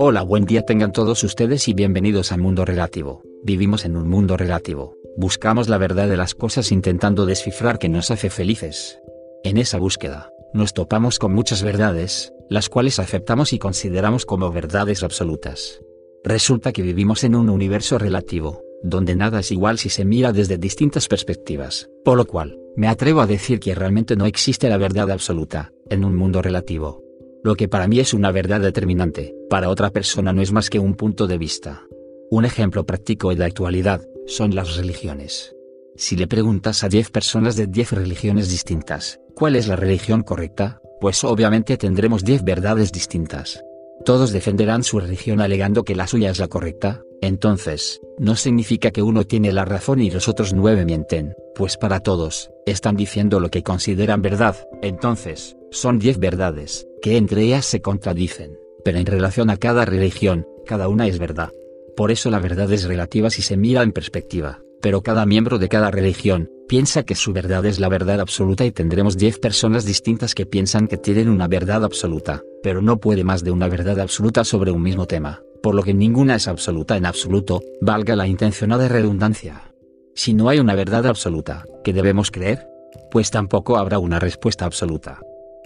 Hola, buen día tengan todos ustedes y bienvenidos a Mundo Relativo. Vivimos en un mundo relativo. Buscamos la verdad de las cosas intentando descifrar qué nos hace felices. En esa búsqueda, nos topamos con muchas verdades, las cuales aceptamos y consideramos como verdades absolutas. Resulta que vivimos en un universo relativo, donde nada es igual si se mira desde distintas perspectivas, por lo cual, me atrevo a decir que realmente no existe la verdad absoluta, en un mundo relativo. Lo que para mí es una verdad determinante, para otra persona no es más que un punto de vista. Un ejemplo práctico de la actualidad, son las religiones. Si le preguntas a 10 personas de 10 religiones distintas, ¿cuál es la religión correcta? Pues obviamente tendremos 10 verdades distintas. Todos defenderán su religión alegando que la suya es la correcta, entonces, no significa que uno tiene la razón y los otros nueve mienten, pues para todos, están diciendo lo que consideran verdad, entonces, son diez verdades, que entre ellas se contradicen, pero en relación a cada religión, cada una es verdad. Por eso la verdad es relativa si se mira en perspectiva, pero cada miembro de cada religión, piensa que su verdad es la verdad absoluta y tendremos diez personas distintas que piensan que tienen una verdad absoluta, pero no puede más de una verdad absoluta sobre un mismo tema por lo que ninguna es absoluta en absoluto, valga la intencionada redundancia. Si no hay una verdad absoluta, ¿qué debemos creer? Pues tampoco habrá una respuesta absoluta.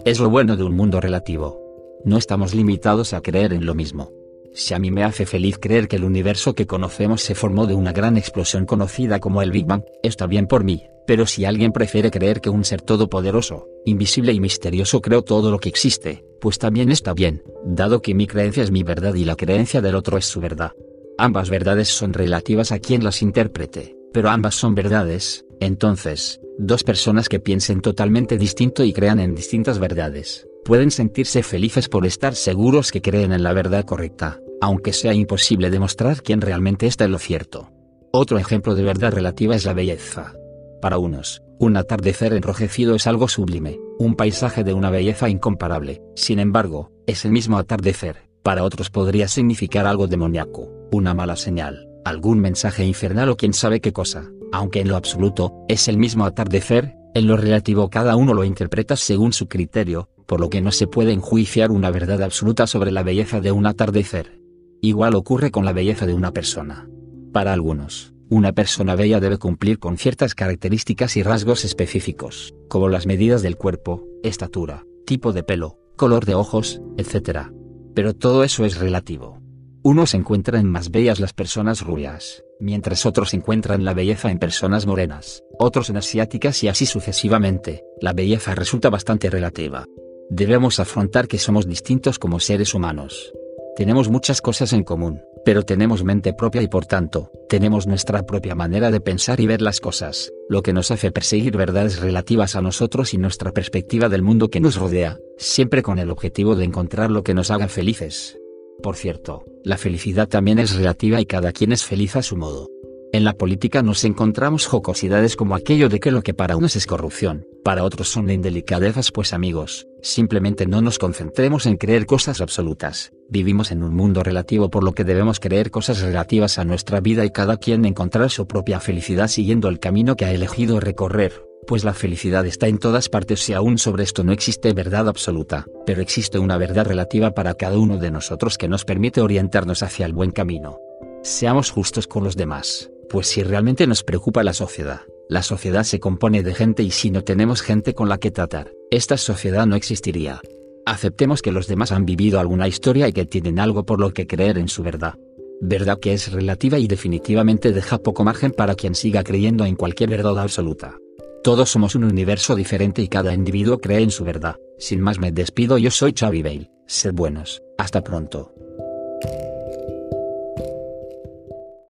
Es lo bueno de un mundo relativo. No estamos limitados a creer en lo mismo. Si a mí me hace feliz creer que el universo que conocemos se formó de una gran explosión conocida como el Big Bang, está bien por mí, pero si alguien prefiere creer que un ser todopoderoso, invisible y misterioso creó todo lo que existe, pues también está bien, dado que mi creencia es mi verdad y la creencia del otro es su verdad. Ambas verdades son relativas a quien las interprete, pero ambas son verdades, entonces, dos personas que piensen totalmente distinto y crean en distintas verdades, pueden sentirse felices por estar seguros que creen en la verdad correcta, aunque sea imposible demostrar quién realmente está en lo cierto. Otro ejemplo de verdad relativa es la belleza. Para unos, un atardecer enrojecido es algo sublime, un paisaje de una belleza incomparable. Sin embargo, es el mismo atardecer, para otros podría significar algo demoníaco, una mala señal, algún mensaje infernal o quién sabe qué cosa, aunque en lo absoluto, es el mismo atardecer, en lo relativo cada uno lo interpreta según su criterio, por lo que no se puede enjuiciar una verdad absoluta sobre la belleza de un atardecer. Igual ocurre con la belleza de una persona. Para algunos, una persona bella debe cumplir con ciertas características y rasgos específicos, como las medidas del cuerpo, estatura, tipo de pelo, color de ojos, etc. Pero todo eso es relativo. Unos encuentran más bellas las personas rubias, mientras otros encuentran la belleza en personas morenas, otros en asiáticas y así sucesivamente, la belleza resulta bastante relativa. Debemos afrontar que somos distintos como seres humanos. Tenemos muchas cosas en común, pero tenemos mente propia y por tanto, tenemos nuestra propia manera de pensar y ver las cosas, lo que nos hace perseguir verdades relativas a nosotros y nuestra perspectiva del mundo que nos rodea, siempre con el objetivo de encontrar lo que nos haga felices. Por cierto, la felicidad también es relativa y cada quien es feliz a su modo. En la política nos encontramos jocosidades como aquello de que lo que para unos es corrupción, para otros son indelicadezas pues amigos, simplemente no nos concentremos en creer cosas absolutas, vivimos en un mundo relativo por lo que debemos creer cosas relativas a nuestra vida y cada quien encontrar su propia felicidad siguiendo el camino que ha elegido recorrer, pues la felicidad está en todas partes y aún sobre esto no existe verdad absoluta, pero existe una verdad relativa para cada uno de nosotros que nos permite orientarnos hacia el buen camino. Seamos justos con los demás pues si realmente nos preocupa la sociedad, la sociedad se compone de gente y si no tenemos gente con la que tratar, esta sociedad no existiría. Aceptemos que los demás han vivido alguna historia y que tienen algo por lo que creer en su verdad. Verdad que es relativa y definitivamente deja poco margen para quien siga creyendo en cualquier verdad absoluta. Todos somos un universo diferente y cada individuo cree en su verdad. Sin más me despido, yo soy Xavi Bale. Sed buenos, hasta pronto.